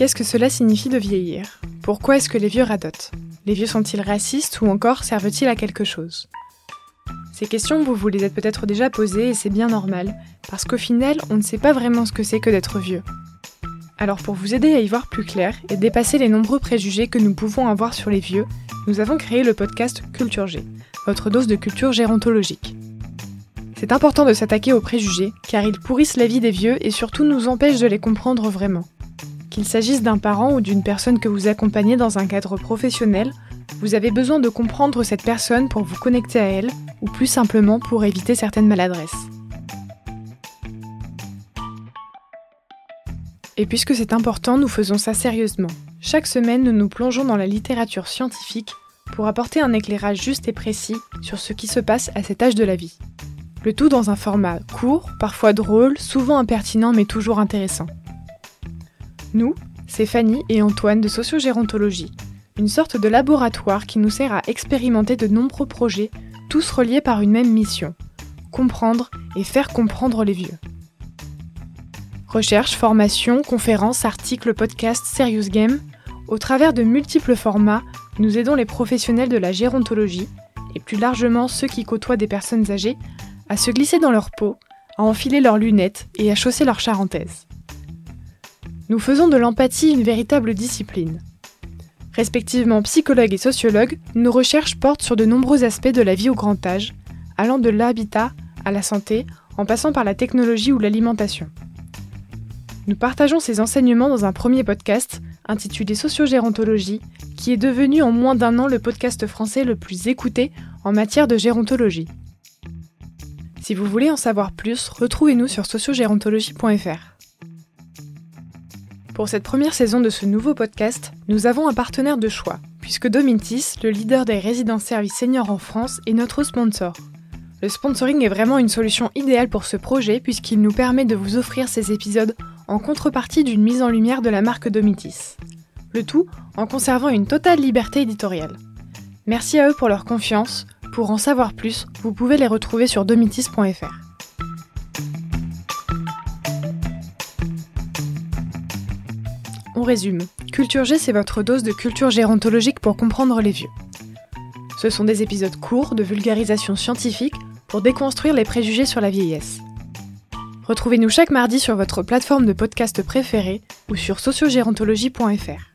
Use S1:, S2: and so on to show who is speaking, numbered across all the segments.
S1: Qu'est-ce que cela signifie de vieillir? Pourquoi est-ce que les vieux radotent? Les vieux sont-ils racistes ou encore servent-ils à quelque chose? Ces questions, vous vous les êtes peut-être déjà posées et c'est bien normal, parce qu'au final, on ne sait pas vraiment ce que c'est que d'être vieux. Alors pour vous aider à y voir plus clair et dépasser les nombreux préjugés que nous pouvons avoir sur les vieux, nous avons créé le podcast Culture G, votre dose de culture gérontologique. C'est important de s'attaquer aux préjugés, car ils pourrissent la vie des vieux et surtout nous empêchent de les comprendre vraiment. Qu'il s'agisse d'un parent ou d'une personne que vous accompagnez dans un cadre professionnel, vous avez besoin de comprendre cette personne pour vous connecter à elle, ou plus simplement pour éviter certaines maladresses. Et puisque c'est important, nous faisons ça sérieusement. Chaque semaine, nous nous plongeons dans la littérature scientifique pour apporter un éclairage juste et précis sur ce qui se passe à cet âge de la vie. Le tout dans un format court, parfois drôle, souvent impertinent mais toujours intéressant. Nous, c'est Fanny et Antoine de Sociogérontologie, une sorte de laboratoire qui nous sert à expérimenter de nombreux projets, tous reliés par une même mission comprendre et faire comprendre les vieux. Recherche, formation, conférences, articles, podcasts, serious game, au travers de multiples formats, nous aidons les professionnels de la gérontologie, et plus largement ceux qui côtoient des personnes âgées, à se glisser dans leur peau, à enfiler leurs lunettes et à chausser leur charentaise. Nous faisons de l'empathie une véritable discipline. Respectivement psychologue et sociologue, nos recherches portent sur de nombreux aspects de la vie au grand âge, allant de l'habitat à la santé, en passant par la technologie ou l'alimentation. Nous partageons ces enseignements dans un premier podcast intitulé Sociogérontologie, qui est devenu en moins d'un an le podcast français le plus écouté en matière de gérontologie. Si vous voulez en savoir plus, retrouvez-nous sur sociogérontologie.fr. Pour cette première saison de ce nouveau podcast, nous avons un partenaire de choix, puisque Domintis, le leader des résidences services seniors en France, est notre sponsor. Le sponsoring est vraiment une solution idéale pour ce projet puisqu'il nous permet de vous offrir ces épisodes en contrepartie d'une mise en lumière de la marque Domitis. Le tout en conservant une totale liberté éditoriale. Merci à eux pour leur confiance. Pour en savoir plus, vous pouvez les retrouver sur domitis.fr. On résume. Culture G, c'est votre dose de culture gérontologique pour comprendre les vieux. Ce sont des épisodes courts de vulgarisation scientifique pour déconstruire les préjugés sur la vieillesse. Retrouvez-nous chaque mardi sur votre plateforme de podcast préférée ou sur sociogérontologie.fr.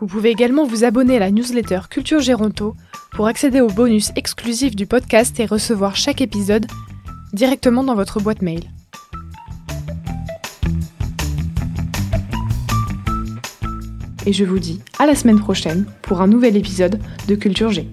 S1: Vous pouvez également vous abonner à la newsletter Culture Géronto pour accéder aux bonus exclusifs du podcast et recevoir chaque épisode directement dans votre boîte mail. Et je vous dis à la semaine prochaine pour un nouvel épisode de Culture G.